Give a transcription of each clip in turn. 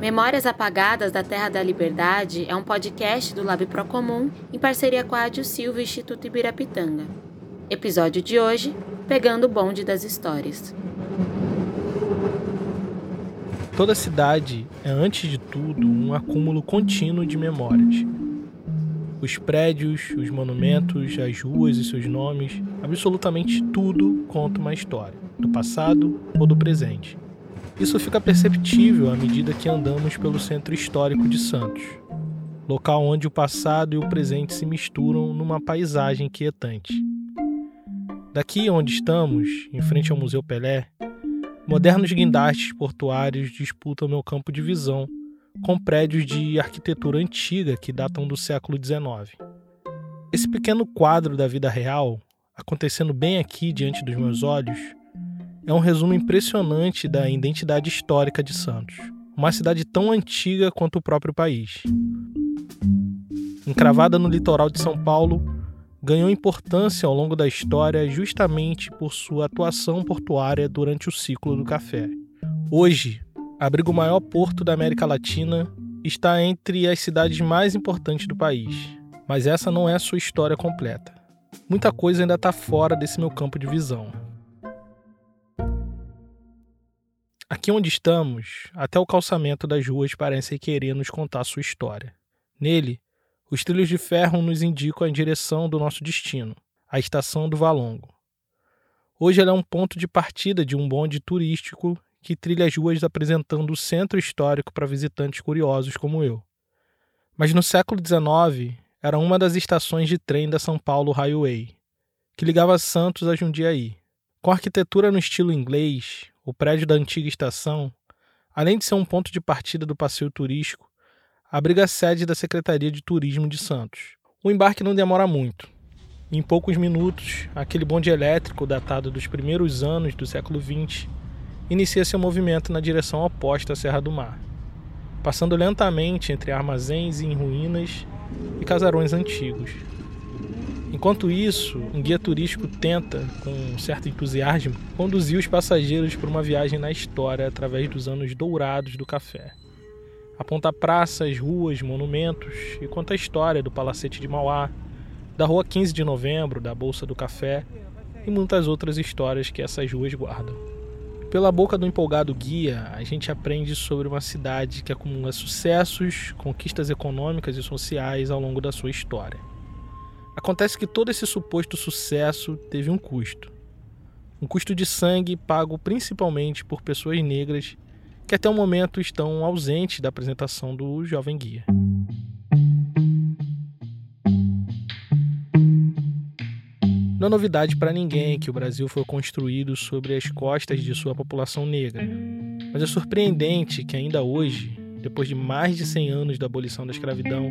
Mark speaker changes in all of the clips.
Speaker 1: Memórias Apagadas da Terra da Liberdade é um podcast do Lab Procomum em parceria com a Rádio Silva e Instituto Ibirapitanga. Episódio de hoje: Pegando o bonde das histórias.
Speaker 2: Toda cidade é, antes de tudo, um acúmulo contínuo de memórias. Os prédios, os monumentos, as ruas e seus nomes, absolutamente tudo conta uma história, do passado ou do presente. Isso fica perceptível à medida que andamos pelo centro histórico de Santos, local onde o passado e o presente se misturam numa paisagem quietante. Daqui onde estamos, em frente ao Museu Pelé, modernos guindastes portuários disputam meu campo de visão com prédios de arquitetura antiga que datam do século XIX. Esse pequeno quadro da vida real, acontecendo bem aqui diante dos meus olhos, é um resumo impressionante da identidade histórica de Santos, uma cidade tão antiga quanto o próprio país. Encravada no litoral de São Paulo, ganhou importância ao longo da história justamente por sua atuação portuária durante o ciclo do café. Hoje, abriga o maior porto da América Latina, está entre as cidades mais importantes do país. Mas essa não é a sua história completa. Muita coisa ainda está fora desse meu campo de visão. Aqui onde estamos, até o calçamento das ruas parece querer nos contar sua história. Nele, os trilhos de ferro nos indicam a direção do nosso destino, a estação do Valongo. Hoje ela é um ponto de partida de um bonde turístico que trilha as ruas apresentando o centro histórico para visitantes curiosos como eu. Mas no século XIX, era uma das estações de trem da São Paulo Highway, que ligava Santos a Jundiaí. Com arquitetura no estilo inglês, o prédio da antiga estação, além de ser um ponto de partida do passeio turístico, abriga a sede da Secretaria de Turismo de Santos. O embarque não demora muito. Em poucos minutos, aquele bonde elétrico datado dos primeiros anos do século XX inicia seu movimento na direção oposta à Serra do Mar, passando lentamente entre armazéns em ruínas e casarões antigos. Enquanto isso, um guia turístico tenta, com certo entusiasmo, conduzir os passageiros por uma viagem na história através dos anos dourados do café. Aponta praças, ruas, monumentos e conta a história do Palacete de Mauá, da Rua 15 de Novembro, da Bolsa do Café e muitas outras histórias que essas ruas guardam. Pela boca do empolgado guia, a gente aprende sobre uma cidade que acumula sucessos, conquistas econômicas e sociais ao longo da sua história. Acontece que todo esse suposto sucesso teve um custo. Um custo de sangue pago principalmente por pessoas negras que até o momento estão ausentes da apresentação do Jovem Guia. Não é novidade para ninguém que o Brasil foi construído sobre as costas de sua população negra. Mas é surpreendente que ainda hoje, depois de mais de 100 anos da abolição da escravidão,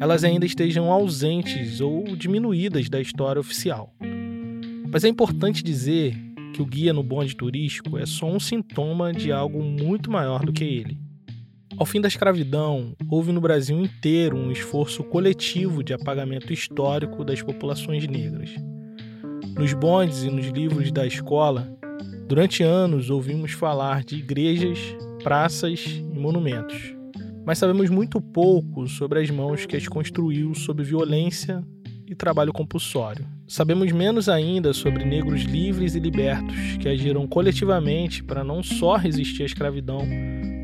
Speaker 2: elas ainda estejam ausentes ou diminuídas da história oficial. Mas é importante dizer que o guia no bonde turístico é só um sintoma de algo muito maior do que ele. Ao fim da escravidão, houve no Brasil inteiro um esforço coletivo de apagamento histórico das populações negras. Nos bondes e nos livros da escola, durante anos ouvimos falar de igrejas, praças e monumentos mas sabemos muito pouco sobre as mãos que as construiu sob violência e trabalho compulsório. Sabemos menos ainda sobre negros livres e libertos que agiram coletivamente para não só resistir à escravidão,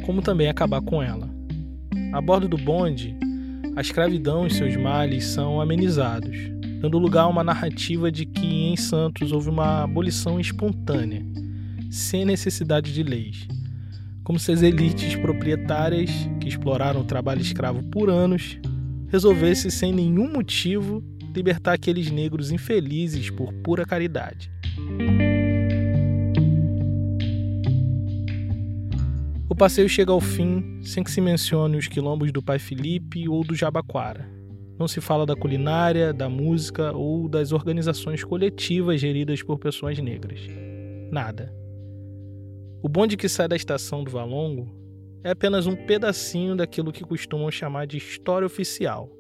Speaker 2: como também acabar com ela. A bordo do bonde, a escravidão e seus males são amenizados, dando lugar a uma narrativa de que em Santos houve uma abolição espontânea, sem necessidade de leis como se as elites proprietárias, que exploraram o trabalho escravo por anos, resolvessem sem nenhum motivo libertar aqueles negros infelizes por pura caridade. O passeio chega ao fim sem que se mencione os quilombos do Pai Felipe ou do Jabaquara. Não se fala da culinária, da música ou das organizações coletivas geridas por pessoas negras. Nada. O bonde que sai da estação do Valongo é apenas um pedacinho daquilo que costumam chamar de história oficial.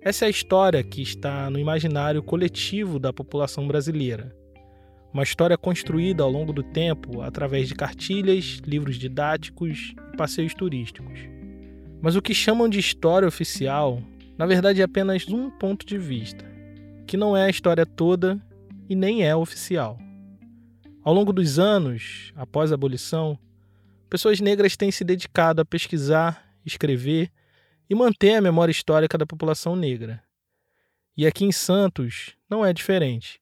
Speaker 2: Essa é a história que está no imaginário coletivo da população brasileira. Uma história construída ao longo do tempo através de cartilhas, livros didáticos e passeios turísticos. Mas o que chamam de história oficial, na verdade é apenas um ponto de vista, que não é a história toda e nem é oficial. Ao longo dos anos, após a abolição, pessoas negras têm se dedicado a pesquisar, escrever e manter a memória histórica da população negra. E aqui em Santos não é diferente.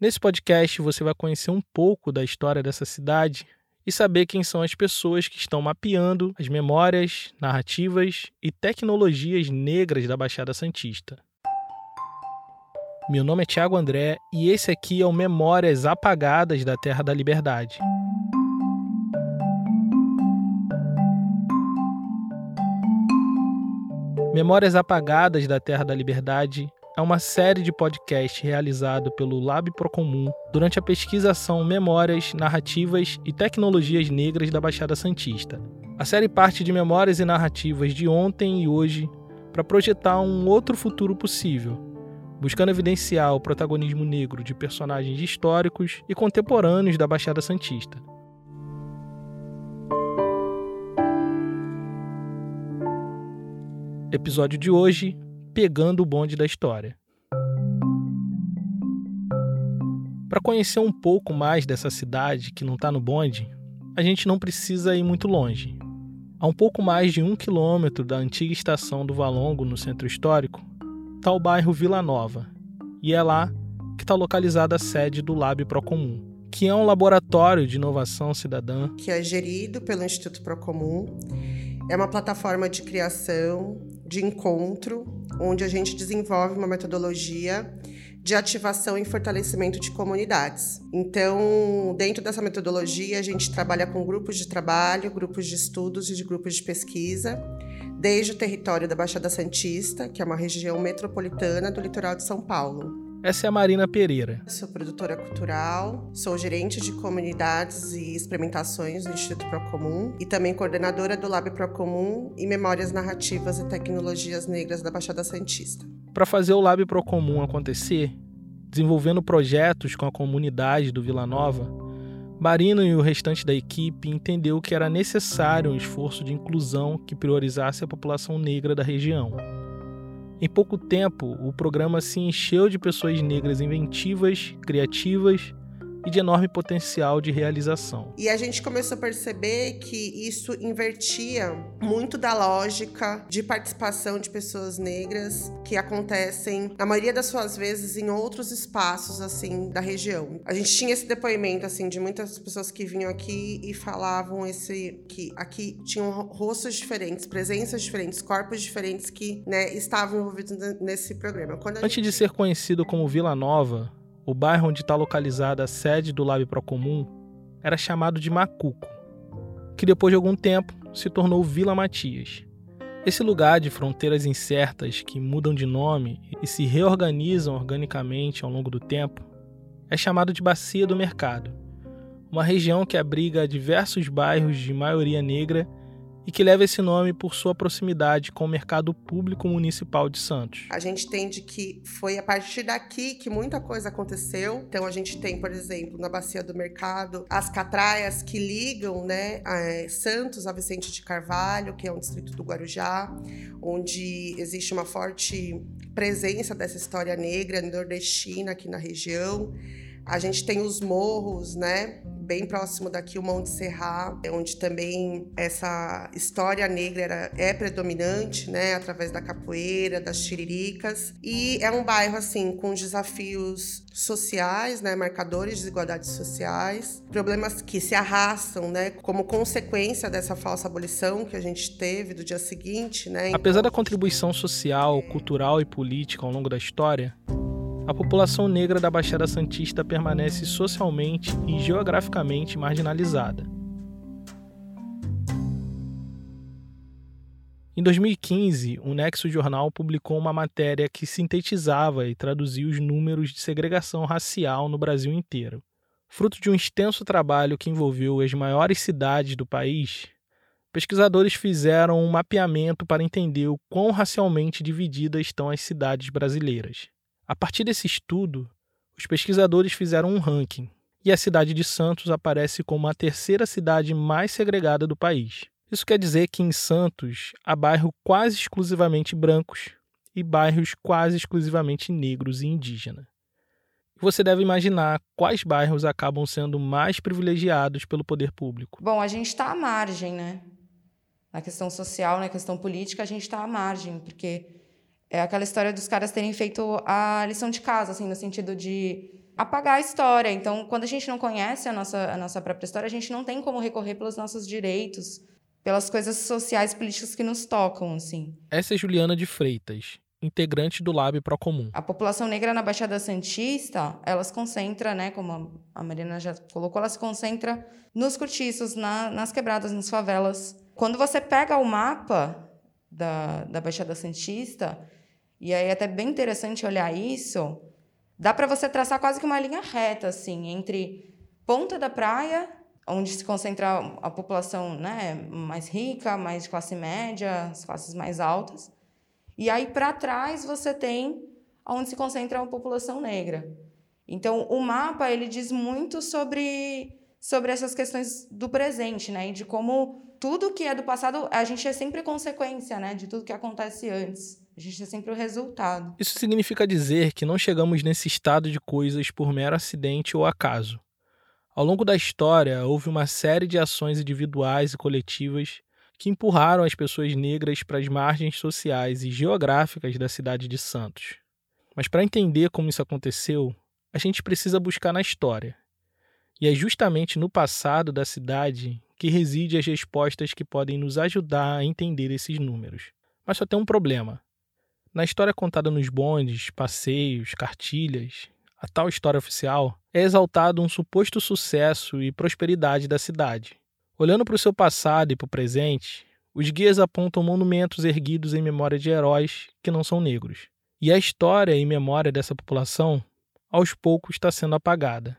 Speaker 2: Nesse podcast você vai conhecer um pouco da história dessa cidade e saber quem são as pessoas que estão mapeando as memórias, narrativas e tecnologias negras da Baixada Santista. Meu nome é Tiago André e esse aqui é o Memórias Apagadas da Terra da Liberdade. Memórias Apagadas da Terra da Liberdade é uma série de podcasts realizado pelo Lab Procomum durante a pesquisação Memórias, Narrativas e Tecnologias Negras da Baixada Santista. A série parte de memórias e narrativas de ontem e hoje para projetar um outro futuro possível, buscando evidenciar o protagonismo negro de personagens históricos e contemporâneos da Baixada Santista. Episódio de hoje: Pegando o bonde da história. Para conhecer um pouco mais dessa cidade que não está no bonde, a gente não precisa ir muito longe. A um pouco mais de um quilômetro da antiga estação do Valongo, no centro histórico, está o bairro Vila Nova, e é lá que está localizada a sede do Lab Procomum, que é um laboratório de inovação cidadã
Speaker 3: que é gerido pelo Instituto Procomum. É uma plataforma de criação, de encontro, onde a gente desenvolve uma metodologia de ativação e fortalecimento de comunidades. Então, dentro dessa metodologia, a gente trabalha com grupos de trabalho, grupos de estudos e de grupos de pesquisa desde o território da Baixada Santista, que é uma região metropolitana do litoral de São Paulo.
Speaker 2: Essa é a Marina Pereira.
Speaker 3: Sou produtora cultural, sou gerente de comunidades e experimentações do Instituto Procomum e também coordenadora do Lab Procomum e Memórias Narrativas e Tecnologias Negras da Baixada Santista.
Speaker 2: Para fazer o Lab Procomum acontecer, desenvolvendo projetos com a comunidade do Vila Nova, Marino e o restante da equipe entendeu que era necessário um esforço de inclusão que priorizasse a população negra da região. Em pouco tempo, o programa se encheu de pessoas negras inventivas, criativas e de enorme potencial de realização.
Speaker 3: E a gente começou a perceber que isso invertia muito da lógica de participação de pessoas negras que acontecem, na maioria das suas vezes, em outros espaços assim da região. A gente tinha esse depoimento assim de muitas pessoas que vinham aqui e falavam esse que aqui tinham rostos diferentes, presenças diferentes, corpos diferentes que né, estavam envolvidos nesse programa.
Speaker 2: Antes de ser conhecido como Vila Nova, o bairro onde está localizada a sede do Lab Procomum era chamado de Macuco, que depois de algum tempo se tornou Vila Matias. Esse lugar de fronteiras incertas que mudam de nome e se reorganizam organicamente ao longo do tempo é chamado de Bacia do Mercado, uma região que abriga diversos bairros de maioria negra e que leva esse nome por sua proximidade com o mercado público municipal de Santos.
Speaker 3: A gente entende que foi a partir daqui que muita coisa aconteceu. Então a gente tem, por exemplo, na bacia do mercado, as catraias que ligam, né, a Santos a Vicente de Carvalho, que é um distrito do Guarujá, onde existe uma forte presença dessa história negra nordestina aqui na região. A gente tem os morros, né? Bem próximo daqui, o Monte Serra, onde também essa história negra era, é predominante, né? Através da capoeira, das tiriricas. E é um bairro, assim, com desafios sociais, né? Marcadores de desigualdades sociais, problemas que se arrastam, né? Como consequência dessa falsa abolição que a gente teve do dia seguinte, né?
Speaker 2: Apesar da contribuição social, cultural e política ao longo da história, a população negra da Baixada Santista permanece socialmente e geograficamente marginalizada. Em 2015, o Nexo Jornal publicou uma matéria que sintetizava e traduzia os números de segregação racial no Brasil inteiro. Fruto de um extenso trabalho que envolveu as maiores cidades do país, pesquisadores fizeram um mapeamento para entender o quão racialmente divididas estão as cidades brasileiras. A partir desse estudo, os pesquisadores fizeram um ranking e a cidade de Santos aparece como a terceira cidade mais segregada do país. Isso quer dizer que em Santos há bairros quase exclusivamente brancos e bairros quase exclusivamente negros e indígenas. Você deve imaginar quais bairros acabam sendo mais privilegiados pelo poder público.
Speaker 4: Bom, a gente está à margem, né? Na questão social, na questão política, a gente está à margem, porque é aquela história dos caras terem feito a lição de casa, assim, no sentido de apagar a história. Então, quando a gente não conhece a nossa, a nossa própria história, a gente não tem como recorrer pelos nossos direitos, pelas coisas sociais políticas que nos tocam, assim.
Speaker 2: Essa é Juliana de Freitas, integrante do Lab Procomum.
Speaker 4: A população negra na Baixada Santista, ela se concentra, né, como a Marina já colocou, ela se concentra nos cortiços, na, nas quebradas, nas favelas. Quando você pega o mapa da, da Baixada Santista, e aí é até bem interessante olhar isso, dá para você traçar quase que uma linha reta, assim, entre ponta da praia, onde se concentra a população né, mais rica, mais de classe média, as classes mais altas, e aí para trás você tem onde se concentra a população negra. Então o mapa ele diz muito sobre sobre essas questões do presente, né, e de como tudo que é do passado a gente é sempre consequência, né, de tudo que acontece antes. A gente é sempre o resultado.
Speaker 2: Isso significa dizer que não chegamos nesse estado de coisas por mero acidente ou acaso. Ao longo da história, houve uma série de ações individuais e coletivas que empurraram as pessoas negras para as margens sociais e geográficas da cidade de Santos. Mas para entender como isso aconteceu, a gente precisa buscar na história. E é justamente no passado da cidade que reside as respostas que podem nos ajudar a entender esses números. Mas só tem um problema. Na história contada nos bondes, passeios, cartilhas, a tal história oficial, é exaltado um suposto sucesso e prosperidade da cidade. Olhando para o seu passado e para o presente, os guias apontam monumentos erguidos em memória de heróis que não são negros. E a história e memória dessa população, aos poucos, está sendo apagada.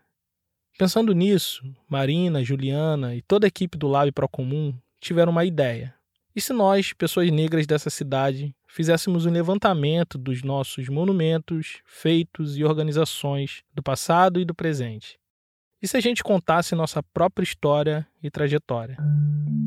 Speaker 2: Pensando nisso, Marina, Juliana e toda a equipe do Lab Procomum tiveram uma ideia. E se nós, pessoas negras dessa cidade, fizéssemos um levantamento dos nossos monumentos, feitos e organizações do passado e do presente? E se a gente contasse nossa própria história e trajetória?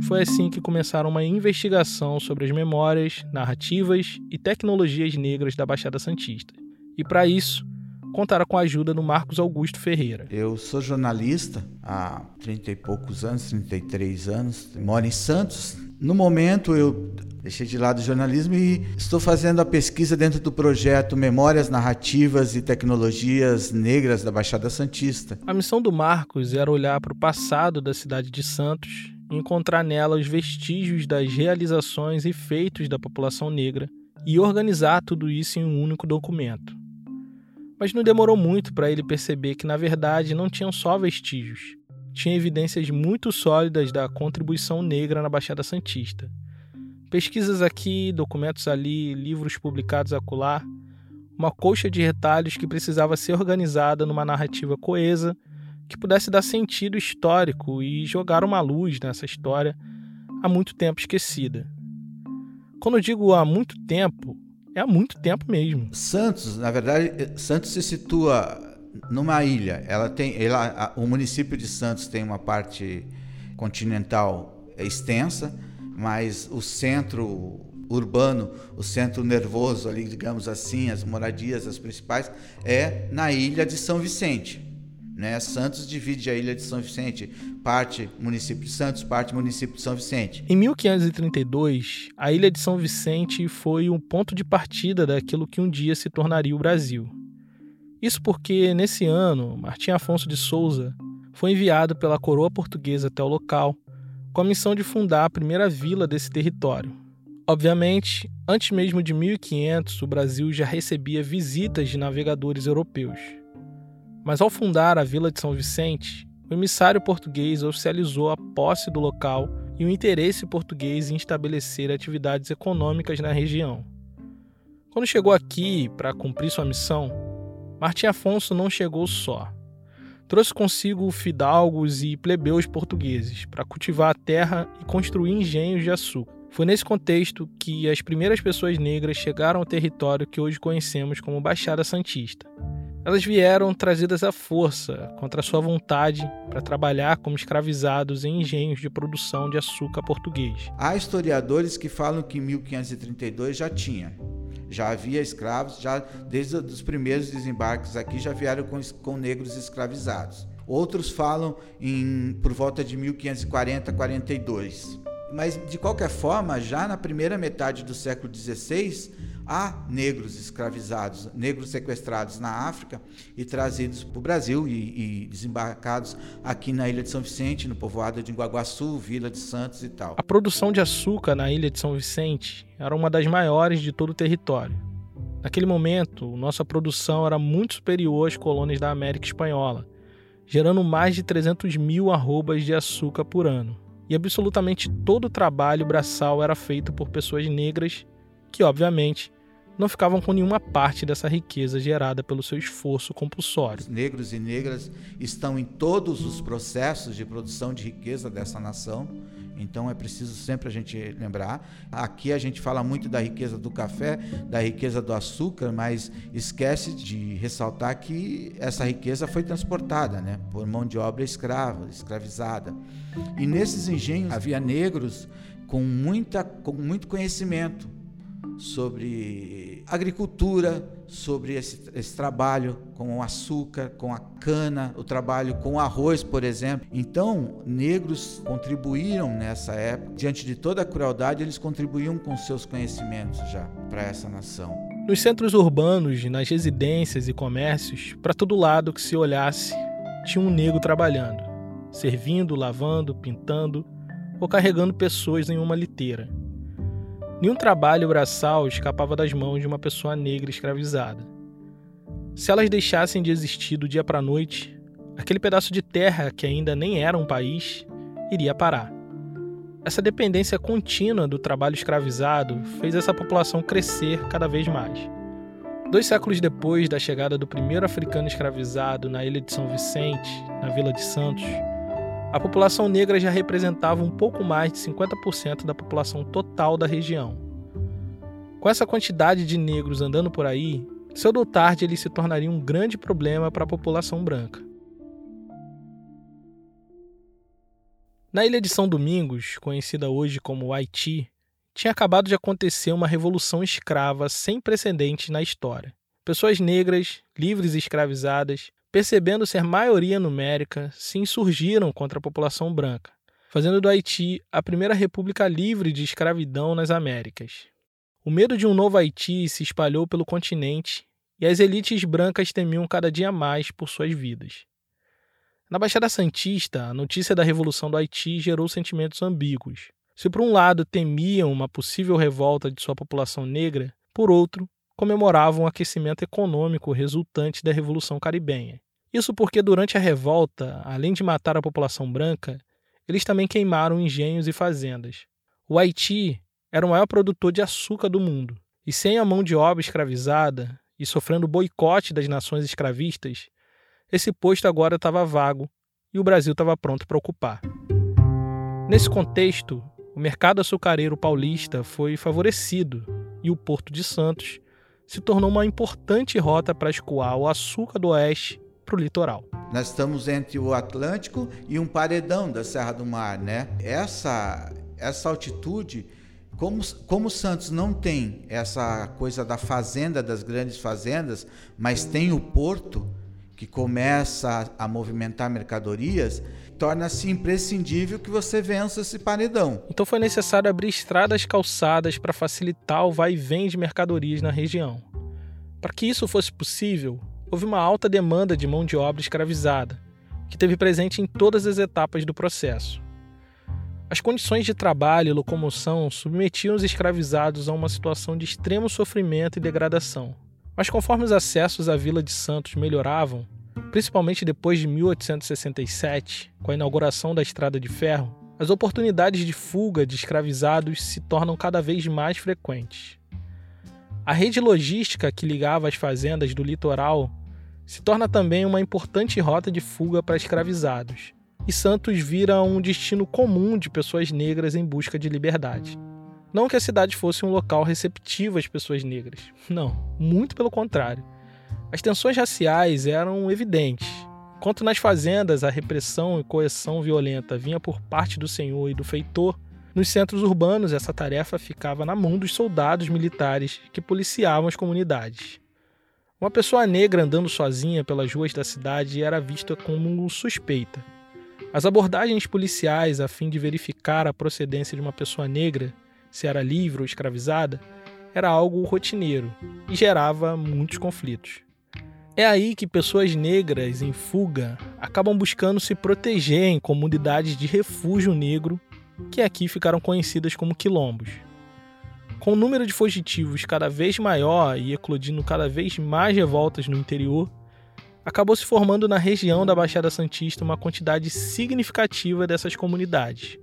Speaker 2: Foi assim que começaram uma investigação sobre as memórias, narrativas e tecnologias negras da Baixada Santista. E para isso, contaram com a ajuda do Marcos Augusto Ferreira.
Speaker 5: Eu sou jornalista há 30 e poucos anos, 33 anos, moro em Santos, no momento, eu deixei de lado o jornalismo e estou fazendo a pesquisa dentro do projeto Memórias Narrativas e Tecnologias Negras da Baixada Santista.
Speaker 2: A missão do Marcos era olhar para o passado da cidade de Santos e encontrar nela os vestígios das realizações e feitos da população negra e organizar tudo isso em um único documento. Mas não demorou muito para ele perceber que, na verdade, não tinham só vestígios tinha evidências muito sólidas da contribuição negra na Baixada Santista. Pesquisas aqui, documentos ali, livros publicados acolá, uma coxa de retalhos que precisava ser organizada numa narrativa coesa que pudesse dar sentido histórico e jogar uma luz nessa história há muito tempo esquecida. Quando digo há muito tempo, é há muito tempo mesmo.
Speaker 5: Santos, na verdade, Santos se situa numa ilha. Ela tem, ela, o município de Santos tem uma parte continental extensa, mas o centro urbano, o centro nervoso ali, digamos assim, as moradias, as principais, é na ilha de São Vicente. Né? Santos divide a ilha de São Vicente, parte município de Santos, parte município de São Vicente.
Speaker 2: Em 1532, a ilha de São Vicente foi um ponto de partida daquilo que um dia se tornaria o Brasil. Isso porque, nesse ano, Martim Afonso de Souza foi enviado pela coroa portuguesa até o local com a missão de fundar a primeira vila desse território. Obviamente, antes mesmo de 1500, o Brasil já recebia visitas de navegadores europeus. Mas ao fundar a Vila de São Vicente, o emissário português oficializou a posse do local e o interesse português em estabelecer atividades econômicas na região. Quando chegou aqui para cumprir sua missão, Martim Afonso não chegou só. Trouxe consigo fidalgos e plebeus portugueses para cultivar a terra e construir engenhos de açúcar. Foi nesse contexto que as primeiras pessoas negras chegaram ao território que hoje conhecemos como Baixada Santista. Elas vieram trazidas à força, contra sua vontade, para trabalhar como escravizados em engenhos de produção de açúcar português.
Speaker 5: Há historiadores que falam que em 1532 já tinha. Já havia escravos, já desde os primeiros desembarques aqui já vieram com, com negros escravizados. Outros falam em por volta de 1540, 42. Mas de qualquer forma, já na primeira metade do século XVI, há negros escravizados, negros sequestrados na África e trazidos para o Brasil e, e, desembarcados aqui na Ilha de São Vicente, no povoado de Guaguaçu, Vila de Santos e tal.
Speaker 2: A produção de açúcar na Ilha de São Vicente era uma das maiores de todo o território. Naquele momento, nossa produção era muito superior às colônias da América Espanhola, gerando mais de 300 mil arrobas de açúcar por ano. E absolutamente todo o trabalho braçal era feito por pessoas negras que, obviamente, não ficavam com nenhuma parte dessa riqueza gerada pelo seu esforço compulsório.
Speaker 5: Os negros e negras estão em todos os processos de produção de riqueza dessa nação. Então é preciso sempre a gente lembrar. Aqui a gente fala muito da riqueza do café, da riqueza do açúcar, mas esquece de ressaltar que essa riqueza foi transportada, né, por mão de obra escrava, escravizada. E nesses engenhos havia negros com muita com muito conhecimento sobre agricultura, sobre esse, esse, trabalho com o açúcar, com a cana, o trabalho com o arroz, por exemplo. Então, negros contribuíram nessa época, diante de toda a crueldade, eles contribuíam com seus conhecimentos já para essa nação.
Speaker 2: Nos centros urbanos, nas residências e comércios, para todo lado que se olhasse, tinha um negro trabalhando, servindo, lavando, pintando ou carregando pessoas em uma liteira. Nenhum trabalho braçal escapava das mãos de uma pessoa negra escravizada. Se elas deixassem de existir do dia para a noite, aquele pedaço de terra que ainda nem era um país iria parar. Essa dependência contínua do trabalho escravizado fez essa população crescer cada vez mais. Dois séculos depois da chegada do primeiro africano escravizado na ilha de São Vicente, na Vila de Santos, a população negra já representava um pouco mais de 50% da população total da região. Com essa quantidade de negros andando por aí, cedo ou tarde ele se tornaria um grande problema para a população branca. Na ilha de São Domingos, conhecida hoje como Haiti, tinha acabado de acontecer uma revolução escrava sem precedentes na história. Pessoas negras, livres e escravizadas, percebendo ser maioria numérica, se insurgiram contra a população branca, fazendo do Haiti a primeira república livre de escravidão nas Américas. O medo de um novo Haiti se espalhou pelo continente e as elites brancas temiam cada dia mais por suas vidas. Na Baixada Santista, a notícia da Revolução do Haiti gerou sentimentos ambíguos. Se por um lado temiam uma possível revolta de sua população negra, por outro, comemoravam o aquecimento econômico resultante da Revolução Caribenha. Isso porque durante a revolta, além de matar a população branca, eles também queimaram engenhos e fazendas. O Haiti era o maior produtor de açúcar do mundo, e sem a mão de obra escravizada e sofrendo boicote das nações escravistas, esse posto agora estava vago e o Brasil estava pronto para ocupar. Nesse contexto, o mercado açucareiro paulista foi favorecido e o Porto de Santos se tornou uma importante rota para escoar o açúcar do oeste para o litoral.
Speaker 5: Nós estamos entre o Atlântico e um paredão da Serra do Mar, né? Essa, essa altitude, como, como Santos não tem essa coisa da fazenda, das grandes fazendas, mas tem o porto que começa a, movimentar mercadorias, torna-se imprescindível que você vença esse paredão.
Speaker 2: Então foi necessário abrir estradas calçadas para facilitar o vai e vem de mercadorias na região. Para que isso fosse possível, houve uma alta demanda de mão de obra escravizada, que teve presente em todas as etapas do processo. As condições de trabalho e locomoção submetiam os escravizados a uma situação de extremo sofrimento e degradação. Mas conforme os acessos à Vila de Santos melhoravam, Principalmente depois de 1867, com a inauguração da Estrada de Ferro, as oportunidades de fuga de escravizados se tornam cada vez mais frequentes. A rede logística que ligava as fazendas do litoral se torna também uma importante rota de fuga para escravizados, e Santos vira um destino comum de pessoas negras em busca de liberdade. Não que a cidade fosse um local receptivo às pessoas negras, não, muito pelo contrário As tensões raciais eram evidentes. Enquanto nas fazendas a repressão e coerção violenta vinha por parte do senhor e do feitor, nos centros urbanos essa tarefa ficava na mão dos soldados militares que policiavam as comunidades. Uma pessoa negra andando sozinha pelas ruas da cidade era vista como suspeita. As abordagens policiais a fim de verificar a procedência de uma pessoa negra, se era livre ou escravizada, era algo rotineiro e gerava muitos conflitos. É aí que pessoas negras em fuga acabam buscando se proteger em comunidades de refúgio negro, que aqui ficaram conhecidas como quilombos. Com o número de fugitivos cada vez maior e eclodindo cada vez mais revoltas no interior, acabou se formando na região da Baixada Santista uma quantidade significativa dessas comunidades.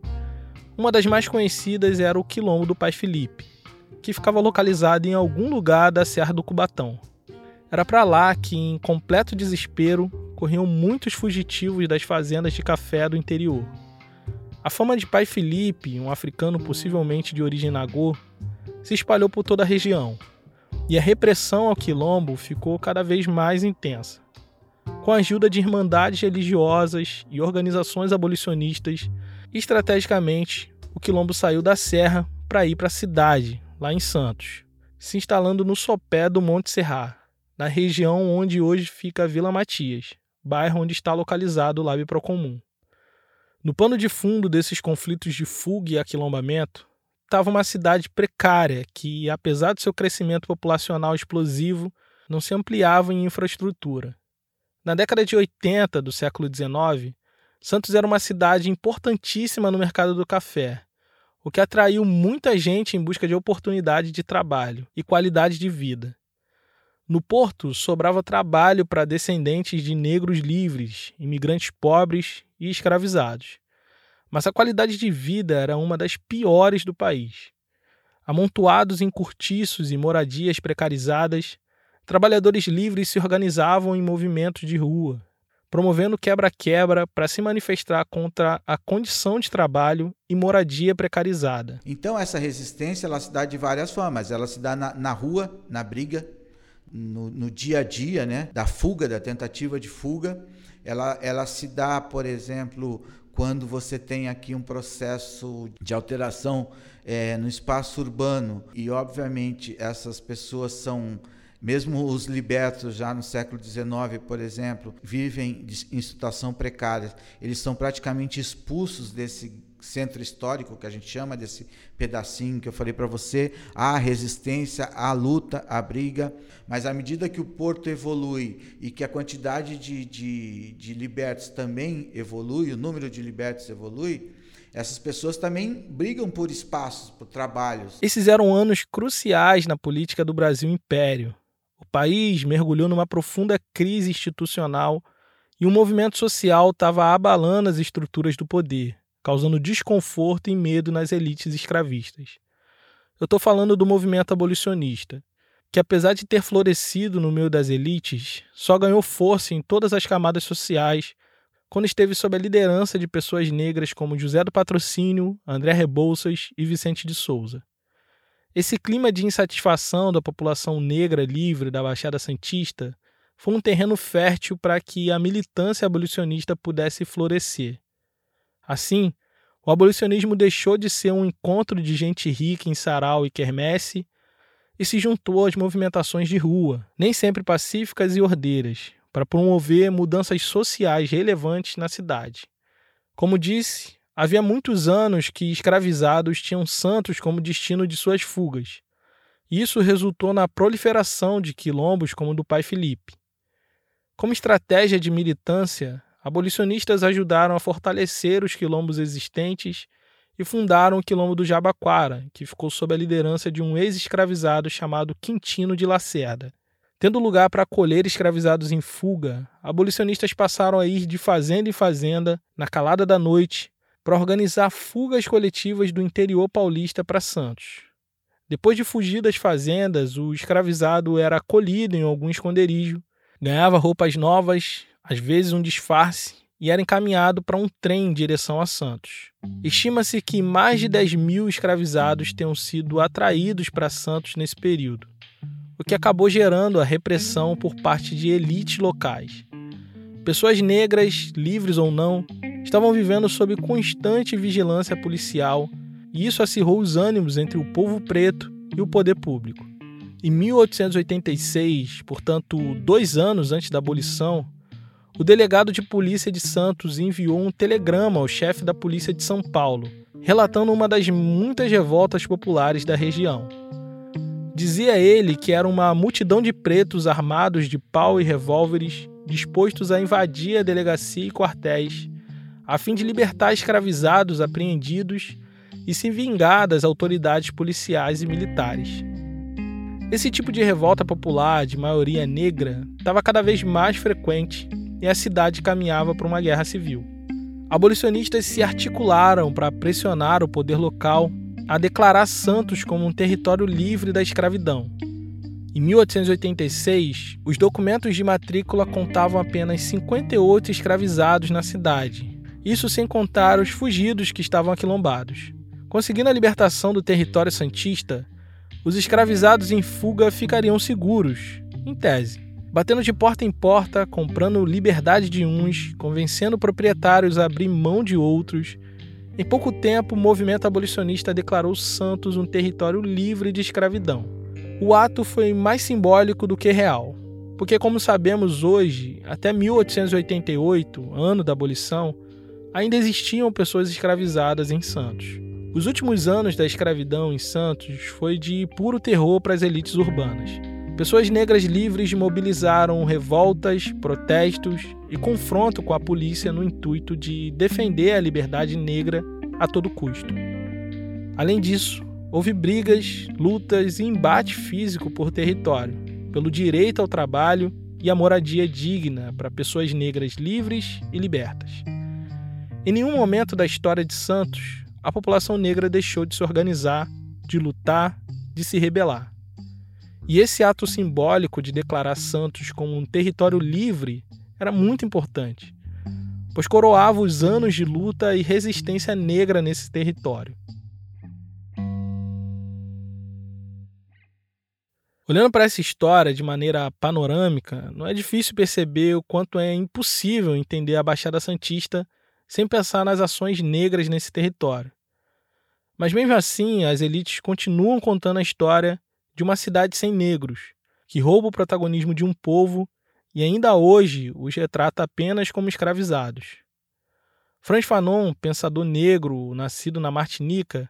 Speaker 2: Uma das mais conhecidas era o Quilombo do Pai Felipe, que ficava localizado em algum lugar da Serra do Cubatão. Era para lá que, em completo desespero, corriam muitos fugitivos das fazendas de café do interior. A fama de Pai Felipe, um africano possivelmente de origem nagô, se espalhou por toda a região, e a repressão ao quilombo ficou cada vez mais intensa. Com a ajuda de irmandades religiosas e organizações abolicionistas, estrategicamente, o quilombo saiu da serra para ir para a cidade, lá em Santos, se instalando no sopé do Monte Serrar, na região onde hoje fica a Vila Matias, bairro onde está localizado o Lab Procomum. No pano de fundo desses conflitos de fuga e aquilombamento, estava uma cidade precária que, apesar do seu crescimento populacional explosivo, não se ampliava em infraestrutura. Na década de 80 do século XIX, Santos era uma cidade importantíssima no mercado do café, o que atraiu muita gente em busca de oportunidade de trabalho e qualidade de vida. No porto, sobrava trabalho para descendentes de negros livres, imigrantes pobres e escravizados mas a qualidade de vida era uma das piores do país. Amontoados em cortiços e moradias precarizadas, trabalhadores livres se organizavam em movimentos de rua, promovendo quebra-quebra para se manifestar contra a condição de trabalho e moradia precarizada.
Speaker 5: Então essa resistência ela se dá de várias formas. Ela se dá na, na rua, na briga, no, no, dia a dia, né? Da fuga, da tentativa de fuga. Ela, ela se dá, por exemplo, quando você tem aqui um processo de alteração é, no espaço urbano e, obviamente, essas pessoas são mesmo os libertos já no século XIX, por exemplo, vivem em situação precária. Eles são praticamente expulsos desse centro histórico que a gente chama desse pedacinho que eu falei para você, há resistência, há luta, há briga, mas à medida que o porto evolui e que a quantidade de, de, de libertos também evolui, o número de libertos evolui, essas pessoas também brigam por espaços, por trabalhos.
Speaker 2: Esses eram anos cruciais na política do Brasil Império. País mergulhou numa profunda crise institucional e o movimento social estava abalando as estruturas do poder causando desconforto e medo nas elites escravistas. Eu estou falando do movimento abolicionista, que apesar de ter florescido no meio das elites, só ganhou força em todas as camadas sociais quando esteve sob a liderança de pessoas negras como José do Patrocínio, André Rebouças e Vicente de Souza. Esse clima de insatisfação da população negra livre da Baixada Santista foi um terreno fértil para que a militância abolicionista pudesse florescer. Assim, o abolicionismo deixou de ser um encontro de gente rica em sarau e quermesse e se juntou às movimentações de rua, nem sempre pacíficas e ordeiras, para promover mudanças sociais relevantes na cidade. Como disse, havia muitos anos que escravizados tinham Santos como destino de suas fugas. Isso resultou na proliferação de quilombos como o do pai Felipe. Como estratégia de militância, abolicionistas ajudaram a fortalecer os quilombos existentes e fundaram o quilombo do Jabaquara, que ficou sob a liderança de um ex-escravizado chamado Quintino de Lacerda. Tendo lugar para acolher escravizados em fuga, abolicionistas passaram a ir de fazenda em fazenda, na calada da noite, para organizar fugas coletivas do interior paulista para Santos. Depois de fugir das fazendas, o escravizado era acolhido em algum esconderijo, ganhava roupas novas, às vezes um disfarce, e era encaminhado para um trem em direção a Santos. Estima-se que mais de 10 mil escravizados tenham sido atraídos para Santos nesse período. o que acabou gerando a repressão por parte de elites locais. Pessoas negras, livres ou não, estavam vivendo sob constante vigilância policial e isso acirrou os ânimos entre o povo preto e o poder público. Em 1886, portanto, dois anos antes da abolição, o delegado de polícia de Santos enviou um telegrama ao chefe da polícia de São Paulo, relatando uma das muitas revoltas populares da região. Dizia ele que era uma multidão de pretos armados de pau e revólveres dispostos a invadir a delegacia e quartéis, a fim de libertar escravizados apreendidos e se vingar das autoridades policiais e militares. Esse tipo de revolta popular, de maioria negra, estava cada vez mais frequente e a cidade caminhava para uma guerra civil. Abolicionistas se articularam para pressionar o poder local a declarar Santos como um território livre da escravidão. Em 1886, os documentos de matrícula contavam apenas 58 escravizados na cidade, isso sem contar os fugidos que estavam aquilombados. Conseguindo a libertação do território santista, os escravizados em fuga ficariam seguros, em tese, batendo de porta em porta, comprando liberdade de uns, convencendo proprietários a abrir mão de outros. Em pouco tempo, o movimento abolicionista declarou Santos um território livre de escravidão. O ato foi mais simbólico do que real, porque, como sabemos hoje, até 1888, ano da abolição, ainda existiam pessoas escravizadas em Santos. Os últimos anos da escravidão em Santos foi de puro terror para as elites urbanas. Pessoas negras livres mobilizaram revoltas, protestos e confronto com a polícia no intuito de defender a liberdade negra a todo custo. Além disso, houve brigas, lutas e embate físico por território, pelo direito ao trabalho e à moradia digna para pessoas negras livres e libertas. Em nenhum momento da história de Santos a população negra deixou de se organizar, de lutar, de se rebelar. E esse ato simbólico de declarar Santos como um território livre era muito importante, pois coroava os anos de luta e resistência negra nesse território. Olhando para essa história de maneira panorâmica, não é difícil perceber o quanto é impossível entender a Baixada Santista sem pensar nas ações negras nesse território. Mas mesmo assim, as elites continuam contando a história de uma cidade sem negros, que rouba o protagonismo de um povo e ainda hoje os retrata apenas como escravizados. Franz Fanon, pensador negro nascido na Martinica,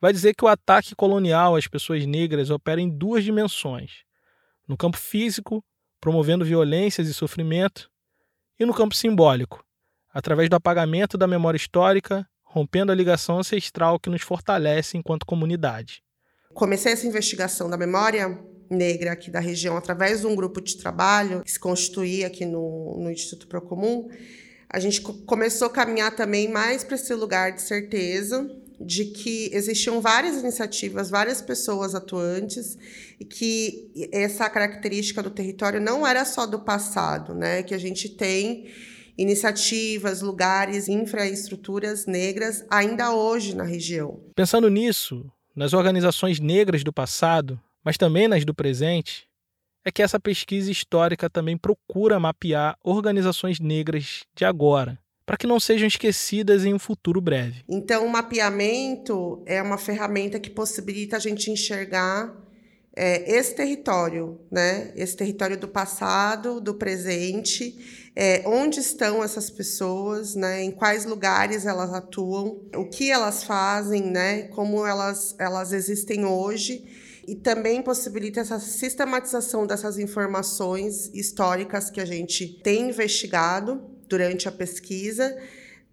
Speaker 2: vai dizer que o ataque colonial às pessoas negras opera em duas dimensões: no campo físico, promovendo violências e sofrimento, e no campo simbólico, através do apagamento da memória histórica rompendo a ligação ancestral que nos fortalece enquanto comunidade.
Speaker 3: Comecei essa investigação da memória negra aqui da região através de um grupo de trabalho que se constituía aqui no, no Instituto Procomum. A gente começou a caminhar também mais para esse lugar de certeza de que existiam várias iniciativas, várias pessoas atuantes e que essa característica do território não era só do passado, né? Que a gente tem iniciativas, lugares, infraestruturas negras ainda hoje na região.
Speaker 2: Pensando nisso, nas organizações negras do passado, mas também nas do presente, é que essa pesquisa histórica também procura mapear organizações negras de agora, para que não sejam esquecidas em um futuro breve.
Speaker 3: Então, o mapeamento é uma ferramenta que possibilita a gente enxergar é, esse território, né? Esse território do passado, do presente, é, onde estão essas pessoas, né? Em quais lugares elas atuam, o que elas fazem, né? Como elas, elas existem hoje e também possibilita essa sistematização dessas informações históricas que a gente tem investigado durante a pesquisa,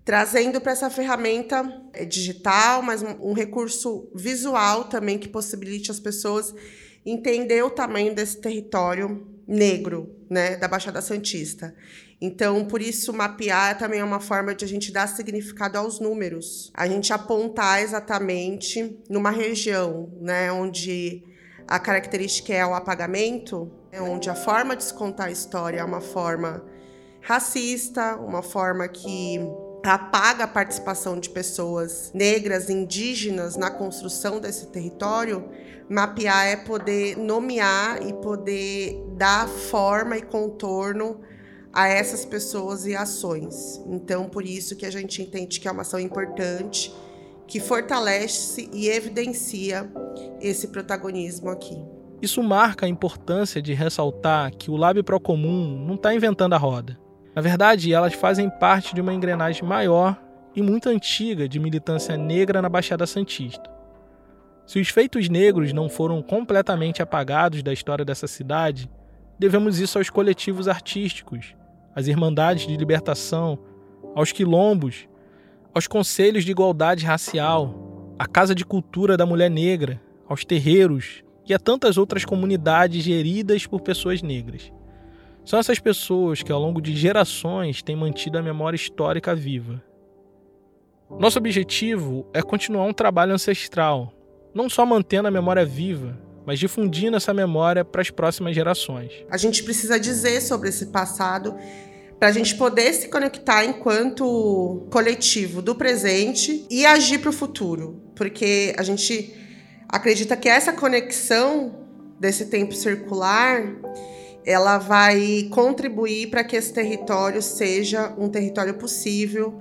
Speaker 3: trazendo para essa ferramenta é, digital, mas um, um recurso visual também que possibilite as pessoas entender o tamanho desse território negro, né, da Baixada Santista. Então, por isso, mapear também é uma forma de a gente dar significado aos números. A gente apontar exatamente numa região, né, onde a característica é o apagamento, né, onde a forma de se contar a história é uma forma racista, uma forma que apaga a participação de pessoas negras, indígenas na construção desse território, mapear é poder nomear e poder dar forma e contorno a essas pessoas e ações. Então, por isso que a gente entende que é uma ação importante, que fortalece e evidencia esse protagonismo aqui.
Speaker 2: Isso marca a importância de ressaltar que o Lab Procomum não está inventando a roda. Na verdade, elas fazem parte de uma engrenagem maior e muito antiga de militância negra na Baixada Santista. Se os feitos negros não foram completamente apagados da história dessa cidade, devemos isso aos coletivos artísticos, às irmandades de libertação, aos quilombos, aos conselhos de igualdade racial, à Casa de Cultura da Mulher Negra, aos terreiros e a tantas outras comunidades geridas por pessoas negras. São essas pessoas que, ao longo de gerações, têm mantido a memória histórica viva. Nosso objetivo é continuar um trabalho ancestral, não só mantendo a memória viva, mas difundindo essa memória para as próximas gerações.
Speaker 3: A gente precisa dizer sobre esse passado para a gente poder se conectar enquanto coletivo do presente e agir para o futuro, porque a gente acredita que essa conexão desse tempo circular ela vai contribuir para que esse território seja um território possível,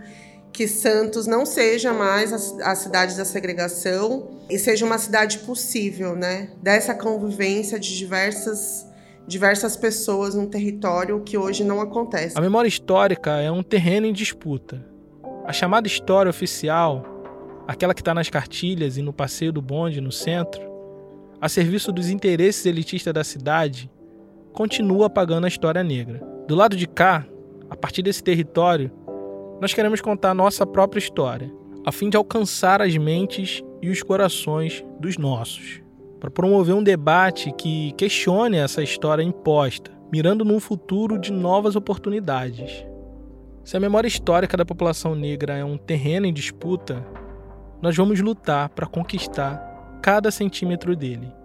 Speaker 3: que Santos não seja mais a, a, cidade da segregação e seja uma cidade possível, né? Dessa convivência de diversas diversas pessoas num território que hoje não acontece.
Speaker 2: A memória histórica é um terreno em disputa. A chamada história oficial, aquela que está nas cartilhas e no passeio do bonde no centro, a serviço dos interesses elitistas da cidade, continua apagando a história negra. Do lado de cá, a partir desse território, nós queremos contar nossa própria história, a fim de alcançar as mentes e os corações dos nossos, para promover um debate que questione essa história imposta, mirando num futuro de novas oportunidades. Se a memória histórica da população negra é um terreno em disputa, nós vamos lutar para conquistar cada centímetro dele.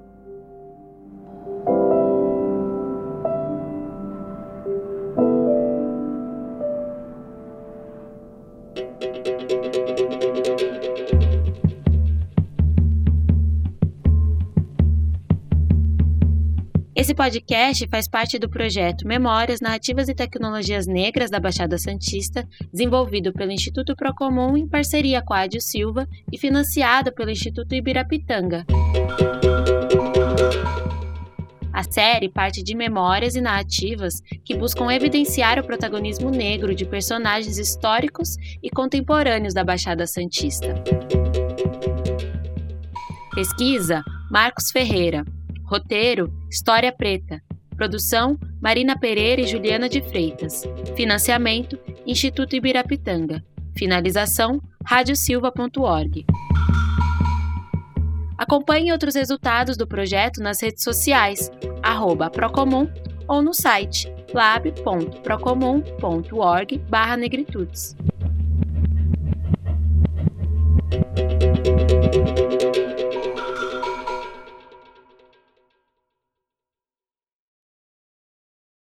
Speaker 1: Esse podcast faz parte do projeto Memórias, Narrativas e Tecnologias Negras da Baixada Santista, desenvolvido pelo Instituto Procomum em parceria com a Ádio Silva e financiado pelo Instituto Ibirapitanga. A série parte de memórias e narrativas que buscam evidenciar o protagonismo negro de personagens históricos e contemporâneos da Baixada Santista. Pesquisa: Marcos Ferreira. Roteiro: História Preta. Produção: Marina Pereira e Juliana de Freitas. Financiamento: Instituto Ibirapitanga. Finalização: radiosilva.org. Acompanhe outros resultados do projeto nas redes sociais, Procomum ou no site lab.procomum.org negritudes.